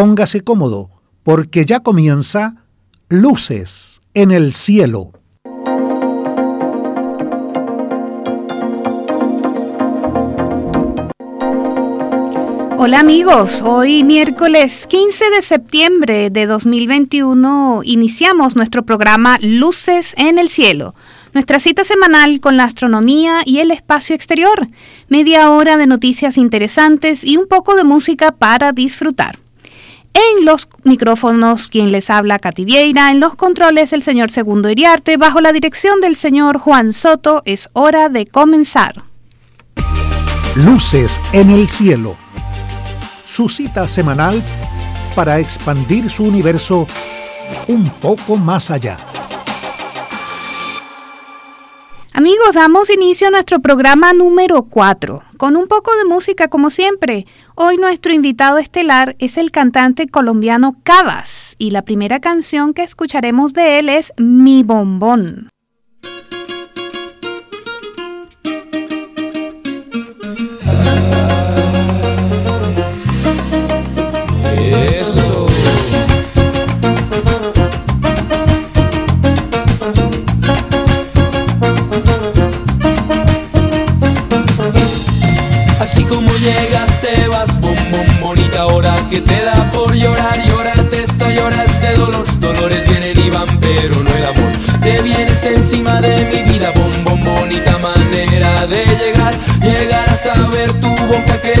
Póngase cómodo, porque ya comienza Luces en el Cielo. Hola amigos, hoy miércoles 15 de septiembre de 2021 iniciamos nuestro programa Luces en el Cielo, nuestra cita semanal con la astronomía y el espacio exterior, media hora de noticias interesantes y un poco de música para disfrutar. En los micrófonos, quien les habla, Katy Vieira. En los controles, el señor Segundo Iriarte. Bajo la dirección del señor Juan Soto, es hora de comenzar. Luces en el cielo. Su cita semanal para expandir su universo un poco más allá. Amigos, damos inicio a nuestro programa número 4, con un poco de música como siempre. Hoy nuestro invitado estelar es el cantante colombiano Cavas y la primera canción que escucharemos de él es Mi Bombón.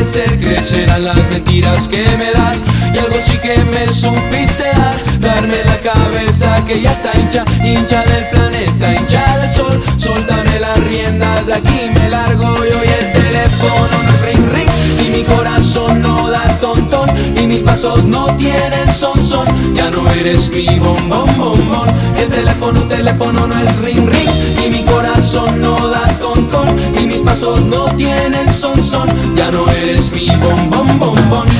Crecer, crecerán las mentiras que me das, y algo sí que me supiste dar, darme la cabeza que ya está hincha, hincha del planeta, hincha del sol, soltame las riendas de aquí, me largo y el teléfono no ring ring. Y mi corazón no da tontón y mis pasos no tienen son son. Ya no eres mi bombón bombón el teléfono teléfono no es ring ring. Y mi corazón no da tontón pasos no tienen son son. Ya no eres mi bombón bombón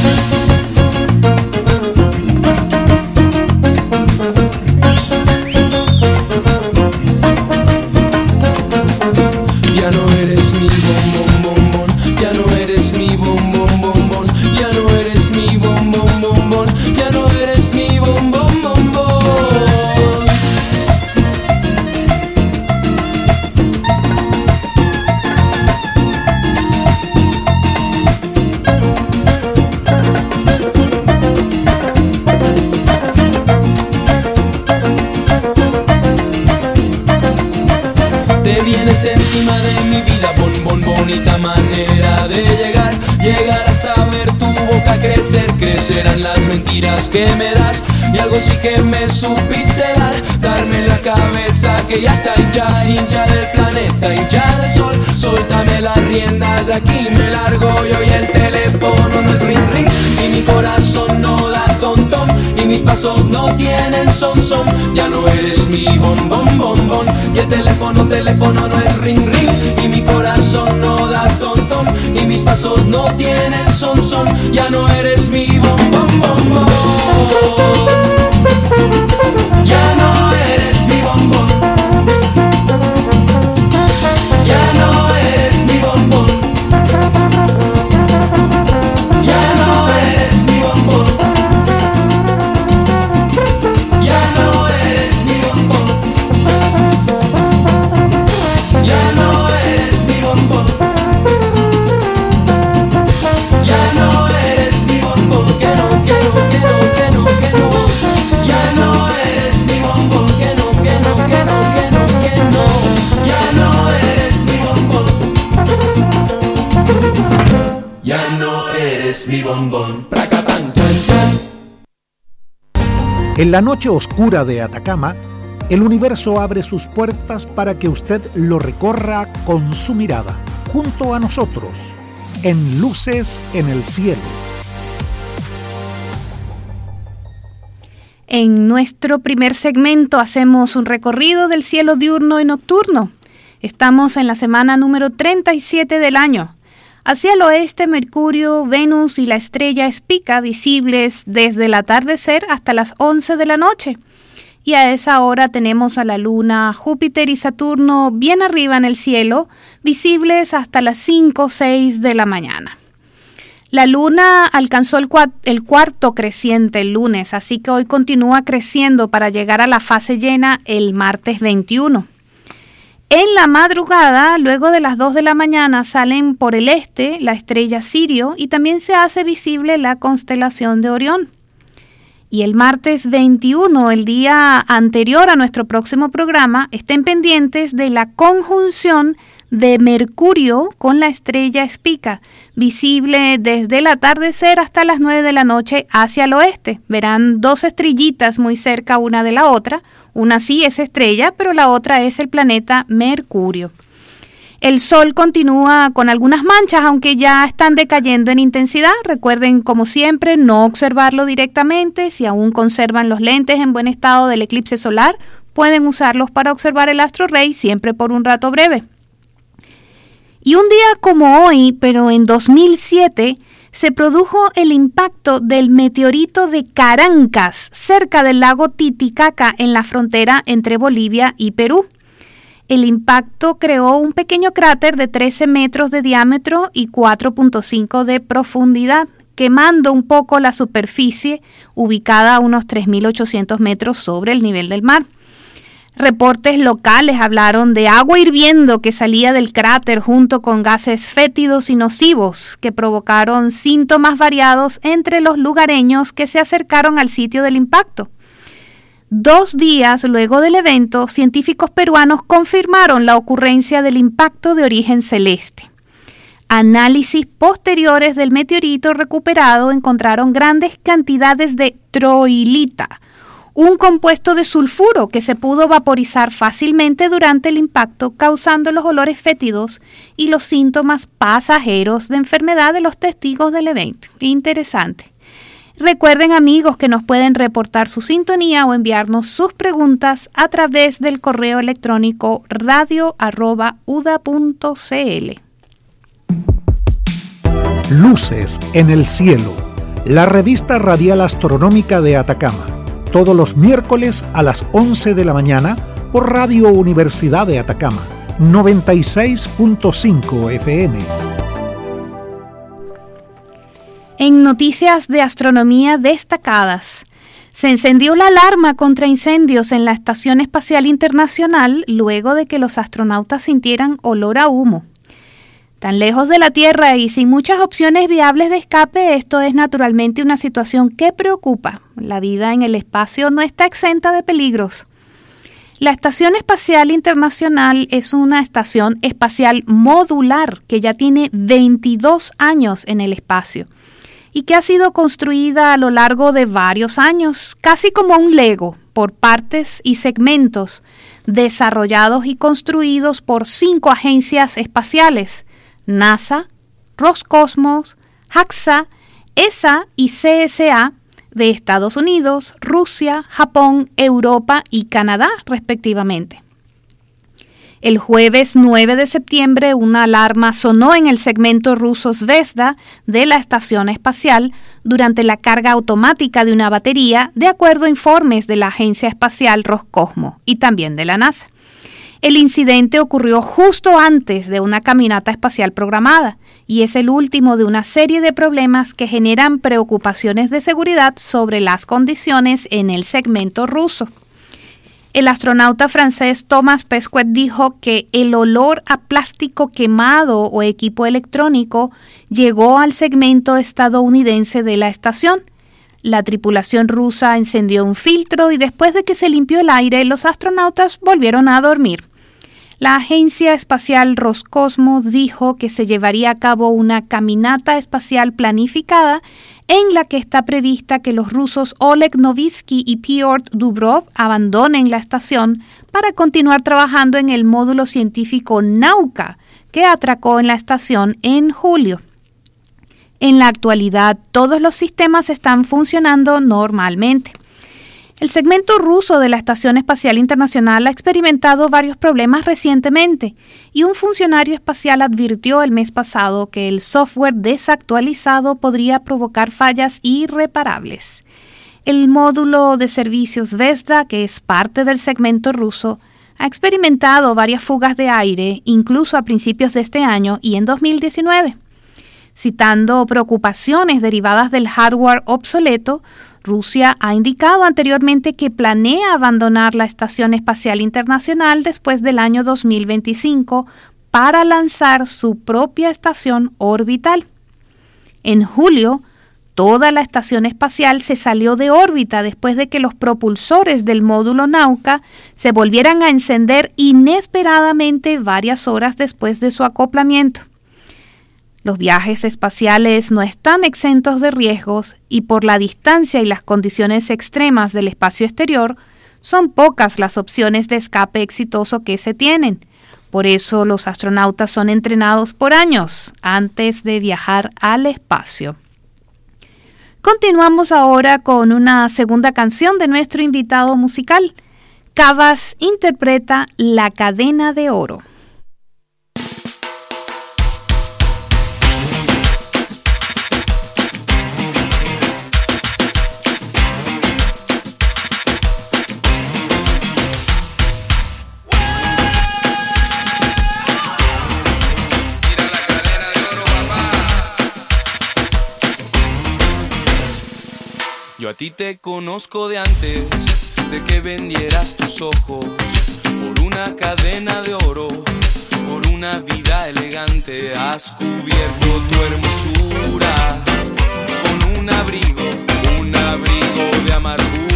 serán las mentiras que me das y algo sí que me supiste dar, darme la cabeza que ya está hincha, hincha del planeta, hincha del sol, suéltame las riendas de aquí, me largo yo y el teléfono no es ring ring. Y mi corazón no da tontón y mis pasos no tienen son son, ya no eres mi bombón bombón y el teléfono teléfono no es ring ring. Y mi corazón no da mis pasos no tienen son son, ya no eres mi En la noche oscura de Atacama, el universo abre sus puertas para que usted lo recorra con su mirada, junto a nosotros, en Luces en el Cielo. En nuestro primer segmento hacemos un recorrido del cielo diurno y nocturno. Estamos en la semana número 37 del año. Hacia el oeste, Mercurio, Venus y la estrella Espica visibles desde el atardecer hasta las 11 de la noche. Y a esa hora tenemos a la Luna, Júpiter y Saturno bien arriba en el cielo, visibles hasta las 5 o 6 de la mañana. La luna alcanzó el, cuarto creciente el lunes, así que hoy continúa creciendo para llegar a la fase llena el martes 21. En la madrugada, luego de las 2 de la mañana, salen por el este la estrella Sirio y también se hace visible la constelación de Orión. Y el martes 21, el día anterior a nuestro próximo programa, estén pendientes de la conjunción de Mercurio con la estrella Espica, visible desde el atardecer hasta las 9 de la noche hacia el oeste. Verán dos estrellitas muy cerca una de la otra. Una sí es estrella, pero la otra es el planeta Mercurio. El Sol continúa con algunas manchas, aunque ya están decayendo en intensidad. Recuerden, como siempre, no observarlo directamente. Si aún conservan los lentes en buen estado del eclipse solar, pueden usarlos para observar el astro rey siempre por un rato breve. Y un día como hoy, pero en 2007, se produjo el impacto del meteorito de Carancas, cerca del lago Titicaca, en la frontera entre Bolivia y Perú. El impacto creó un pequeño cráter de 13 metros de diámetro y 4.5 de profundidad, quemando un poco la superficie ubicada a unos 3.800 metros sobre el nivel del mar. Reportes locales hablaron de agua hirviendo que salía del cráter junto con gases fétidos y nocivos que provocaron síntomas variados entre los lugareños que se acercaron al sitio del impacto. Dos días luego del evento, científicos peruanos confirmaron la ocurrencia del impacto de origen celeste. Análisis posteriores del meteorito recuperado encontraron grandes cantidades de troilita, un compuesto de sulfuro que se pudo vaporizar fácilmente durante el impacto, causando los olores fétidos y los síntomas pasajeros de enfermedad de los testigos del evento. Interesante. Recuerden amigos que nos pueden reportar su sintonía o enviarnos sus preguntas a través del correo electrónico radio.uda.cl. Luces en el cielo, la revista radial astronómica de Atacama todos los miércoles a las 11 de la mañana por Radio Universidad de Atacama, 96.5 FM. En noticias de astronomía destacadas, se encendió la alarma contra incendios en la Estación Espacial Internacional luego de que los astronautas sintieran olor a humo. Tan lejos de la Tierra y sin muchas opciones viables de escape, esto es naturalmente una situación que preocupa. La vida en el espacio no está exenta de peligros. La Estación Espacial Internacional es una estación espacial modular que ya tiene 22 años en el espacio y que ha sido construida a lo largo de varios años, casi como un Lego, por partes y segmentos desarrollados y construidos por cinco agencias espaciales NASA, Roscosmos, JAXA, ESA y CSA de Estados Unidos, Rusia, Japón, Europa y Canadá, respectivamente. El jueves 9 de septiembre una alarma sonó en el segmento ruso Zvezda de la estación espacial durante la carga automática de una batería, de acuerdo a informes de la Agencia Espacial Roscosmos y también de la NASA. El incidente ocurrió justo antes de una caminata espacial programada y es el último de una serie de problemas que generan preocupaciones de seguridad sobre las condiciones en el segmento ruso. El astronauta francés Thomas Pesquet dijo que el olor a plástico quemado o equipo electrónico llegó al segmento estadounidense de la estación. La tripulación rusa encendió un filtro y después de que se limpió el aire, los astronautas volvieron a dormir. La Agencia Espacial Roscosmos dijo que se llevaría a cabo una caminata espacial planificada en la que está prevista que los rusos Oleg Novitsky y Piotr Dubrov abandonen la estación para continuar trabajando en el módulo científico Nauka, que atracó en la estación en julio. En la actualidad, todos los sistemas están funcionando normalmente. El segmento ruso de la Estación Espacial Internacional ha experimentado varios problemas recientemente y un funcionario espacial advirtió el mes pasado que el software desactualizado podría provocar fallas irreparables. El módulo de servicios Vesda, que es parte del segmento ruso, ha experimentado varias fugas de aire, incluso a principios de este año y en 2019. Citando preocupaciones derivadas del hardware obsoleto, Rusia ha indicado anteriormente que planea abandonar la Estación Espacial Internacional después del año 2025 para lanzar su propia estación orbital. En julio, toda la estación espacial se salió de órbita después de que los propulsores del módulo Nauka se volvieran a encender inesperadamente varias horas después de su acoplamiento. Los viajes espaciales no están exentos de riesgos y por la distancia y las condiciones extremas del espacio exterior, son pocas las opciones de escape exitoso que se tienen. Por eso los astronautas son entrenados por años antes de viajar al espacio. Continuamos ahora con una segunda canción de nuestro invitado musical. Cavas interpreta La cadena de oro. A ti te conozco de antes de que vendieras tus ojos por una cadena de oro, por una vida elegante. Has cubierto tu hermosura con un abrigo, un abrigo de amargura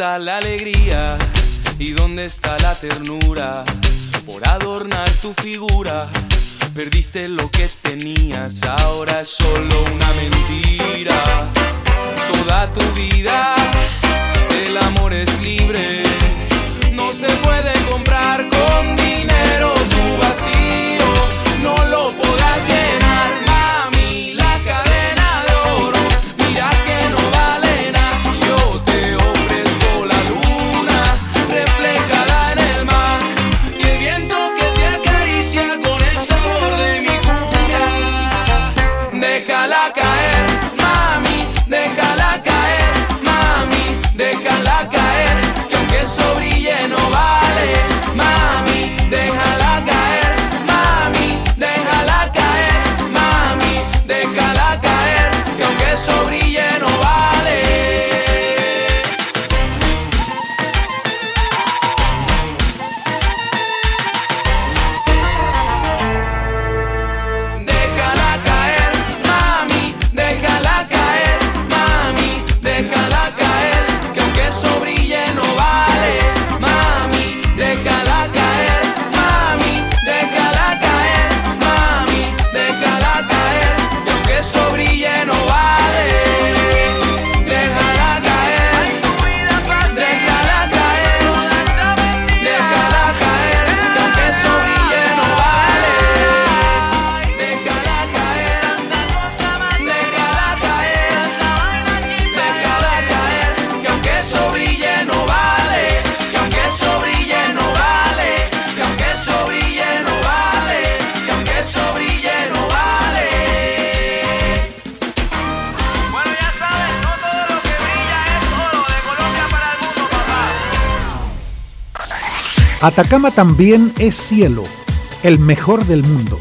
la alegría? ¿Y dónde está la ternura? Por adornar tu figura, perdiste lo que tenías, ahora es solo una mentira. Toda tu vida, el amor es libre, no se puede comprar con dinero tu vacío, no lo podrás llenar. Atacama también es cielo, el mejor del mundo,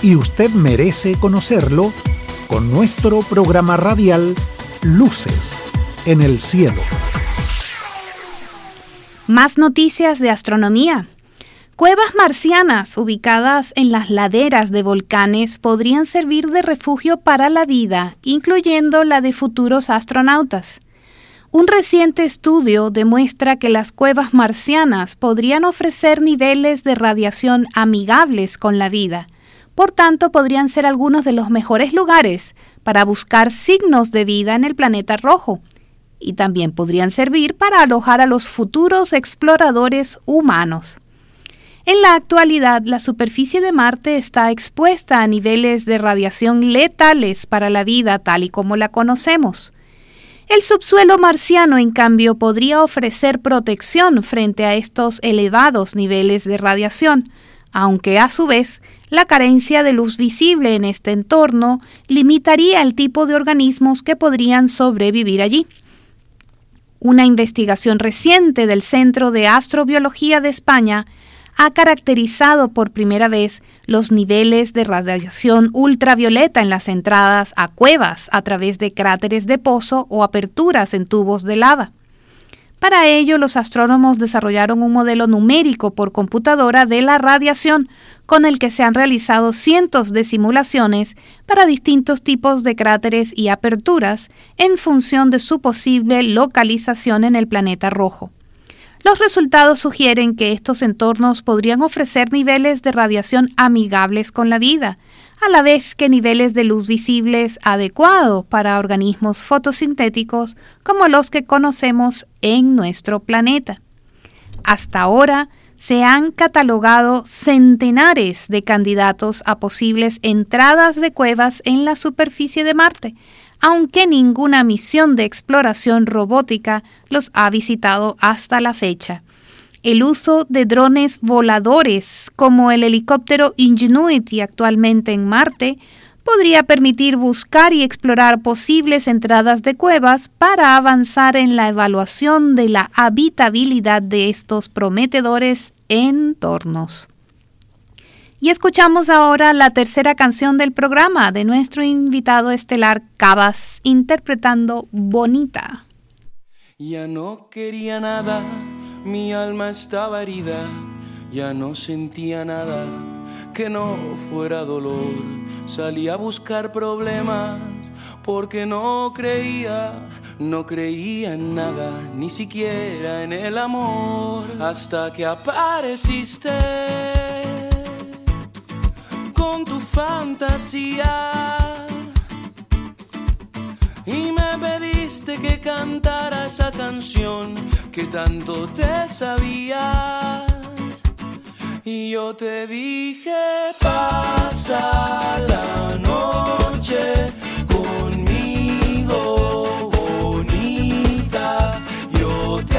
y usted merece conocerlo con nuestro programa radial Luces en el Cielo. Más noticias de astronomía. Cuevas marcianas ubicadas en las laderas de volcanes podrían servir de refugio para la vida, incluyendo la de futuros astronautas. Un reciente estudio demuestra que las cuevas marcianas podrían ofrecer niveles de radiación amigables con la vida. Por tanto, podrían ser algunos de los mejores lugares para buscar signos de vida en el planeta rojo. Y también podrían servir para alojar a los futuros exploradores humanos. En la actualidad, la superficie de Marte está expuesta a niveles de radiación letales para la vida tal y como la conocemos. El subsuelo marciano, en cambio, podría ofrecer protección frente a estos elevados niveles de radiación, aunque a su vez la carencia de luz visible en este entorno limitaría el tipo de organismos que podrían sobrevivir allí. Una investigación reciente del Centro de Astrobiología de España ha caracterizado por primera vez los niveles de radiación ultravioleta en las entradas a cuevas a través de cráteres de pozo o aperturas en tubos de lava. Para ello, los astrónomos desarrollaron un modelo numérico por computadora de la radiación, con el que se han realizado cientos de simulaciones para distintos tipos de cráteres y aperturas en función de su posible localización en el planeta rojo. Los resultados sugieren que estos entornos podrían ofrecer niveles de radiación amigables con la vida, a la vez que niveles de luz visibles adecuados para organismos fotosintéticos como los que conocemos en nuestro planeta. Hasta ahora, se han catalogado centenares de candidatos a posibles entradas de cuevas en la superficie de Marte, aunque ninguna misión de exploración robótica los ha visitado hasta la fecha. El uso de drones voladores como el helicóptero Ingenuity actualmente en Marte podría permitir buscar y explorar posibles entradas de cuevas para avanzar en la evaluación de la habitabilidad de estos prometedores entornos. Y escuchamos ahora la tercera canción del programa de nuestro invitado estelar Cabas interpretando Bonita. Ya no quería nada, mi alma estaba herida, ya no sentía nada que no fuera dolor. Salí a buscar problemas porque no creía, no creía en nada, ni siquiera en el amor, hasta que apareciste tu fantasía. Y me pediste que cantara esa canción que tanto te sabías. Y yo te dije, pasa la noche conmigo, bonita. Yo te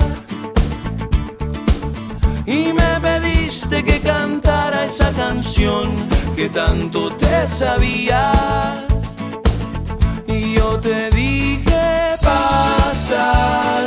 y me pediste que cantara esa canción que tanto te sabías. Y yo te dije, pasa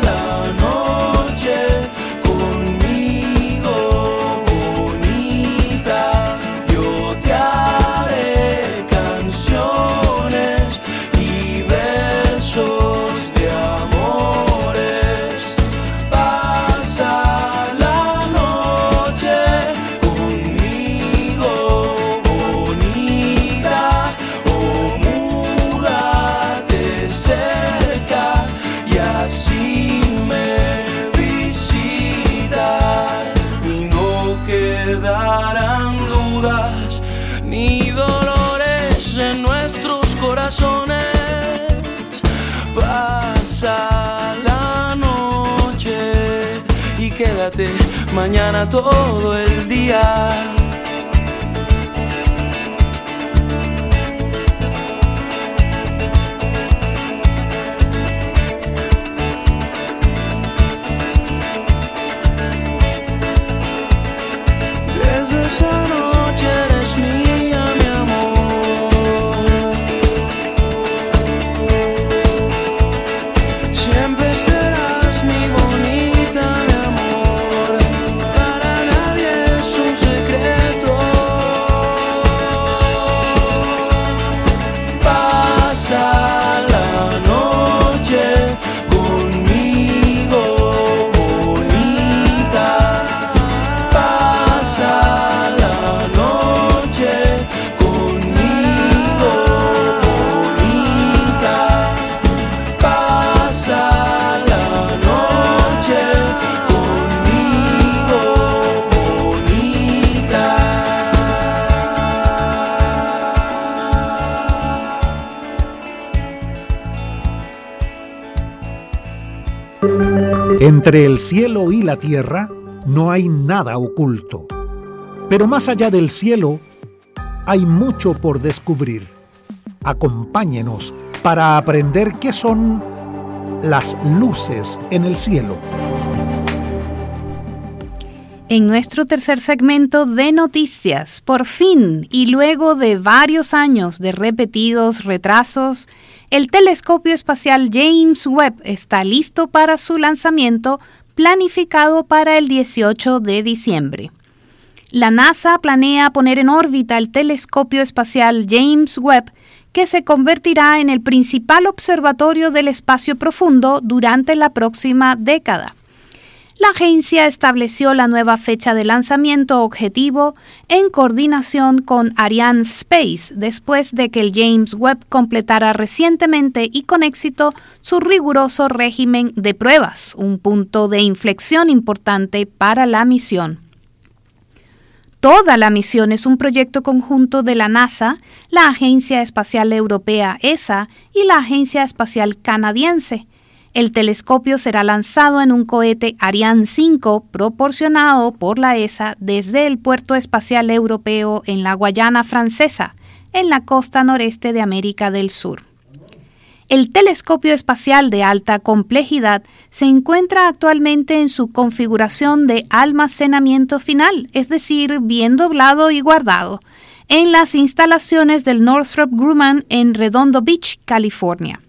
corazones. Pasa la noche y quédate mañana todo el día. Entre el cielo y la tierra no hay nada oculto. Pero más allá del cielo hay mucho por descubrir. Acompáñenos para aprender qué son las luces en el cielo. En nuestro tercer segmento de noticias, por fin y luego de varios años de repetidos retrasos, el telescopio espacial James Webb está listo para su lanzamiento planificado para el 18 de diciembre. La NASA planea poner en órbita el telescopio espacial James Webb, que se convertirá en el principal observatorio del espacio profundo durante la próxima década. La agencia estableció la nueva fecha de lanzamiento objetivo en coordinación con Ariane Space después de que el James Webb completara recientemente y con éxito su riguroso régimen de pruebas, un punto de inflexión importante para la misión. Toda la misión es un proyecto conjunto de la NASA, la Agencia Espacial Europea ESA y la Agencia Espacial Canadiense, el telescopio será lanzado en un cohete Ariane 5 proporcionado por la ESA desde el Puerto Espacial Europeo en la Guayana Francesa, en la costa noreste de América del Sur. El telescopio espacial de alta complejidad se encuentra actualmente en su configuración de almacenamiento final, es decir, bien doblado y guardado, en las instalaciones del Northrop Grumman en Redondo Beach, California.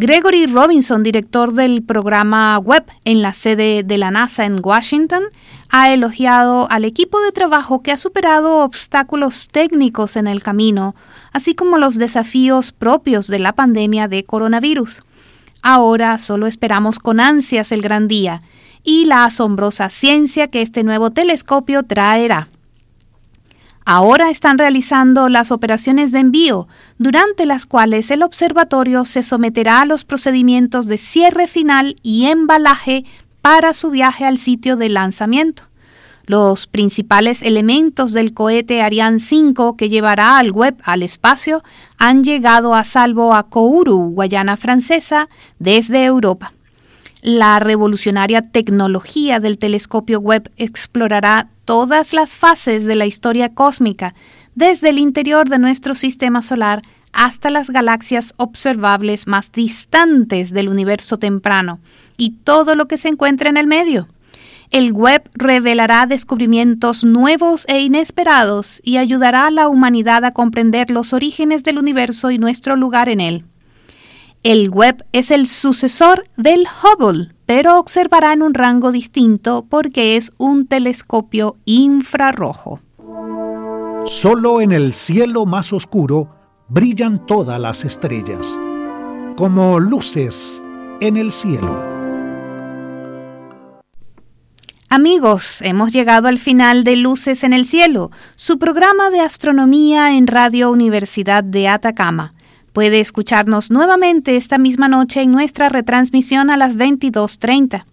Gregory Robinson, director del programa Web en la sede de la NASA en Washington, ha elogiado al equipo de trabajo que ha superado obstáculos técnicos en el camino, así como los desafíos propios de la pandemia de coronavirus. Ahora solo esperamos con ansias el gran día y la asombrosa ciencia que este nuevo telescopio traerá. Ahora están realizando las operaciones de envío, durante las cuales el observatorio se someterá a los procedimientos de cierre final y embalaje para su viaje al sitio de lanzamiento. Los principales elementos del cohete Ariane 5 que llevará al web al espacio han llegado a salvo a Kourou, Guayana Francesa, desde Europa. La revolucionaria tecnología del telescopio Webb explorará todas las fases de la historia cósmica, desde el interior de nuestro sistema solar hasta las galaxias observables más distantes del universo temprano y todo lo que se encuentra en el medio. El web revelará descubrimientos nuevos e inesperados y ayudará a la humanidad a comprender los orígenes del universo y nuestro lugar en él. El web es el sucesor del Hubble, pero observará en un rango distinto porque es un telescopio infrarrojo. Solo en el cielo más oscuro brillan todas las estrellas, como luces en el cielo. Amigos, hemos llegado al final de Luces en el Cielo, su programa de astronomía en Radio Universidad de Atacama. Puede escucharnos nuevamente esta misma noche en nuestra retransmisión a las 22.30.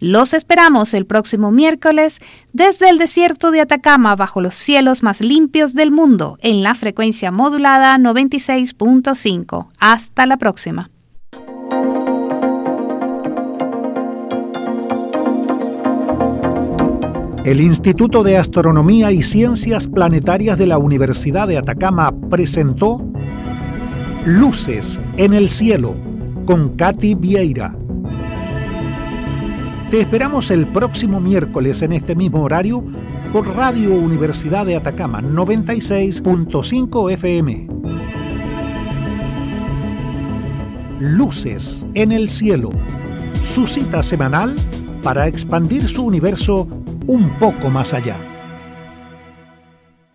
Los esperamos el próximo miércoles desde el desierto de Atacama bajo los cielos más limpios del mundo en la frecuencia modulada 96.5. Hasta la próxima. El Instituto de Astronomía y Ciencias Planetarias de la Universidad de Atacama presentó Luces en el Cielo con Katy Vieira. Te esperamos el próximo miércoles en este mismo horario por Radio Universidad de Atacama 96.5 FM. Luces en el Cielo, su cita semanal para expandir su universo un poco más allá.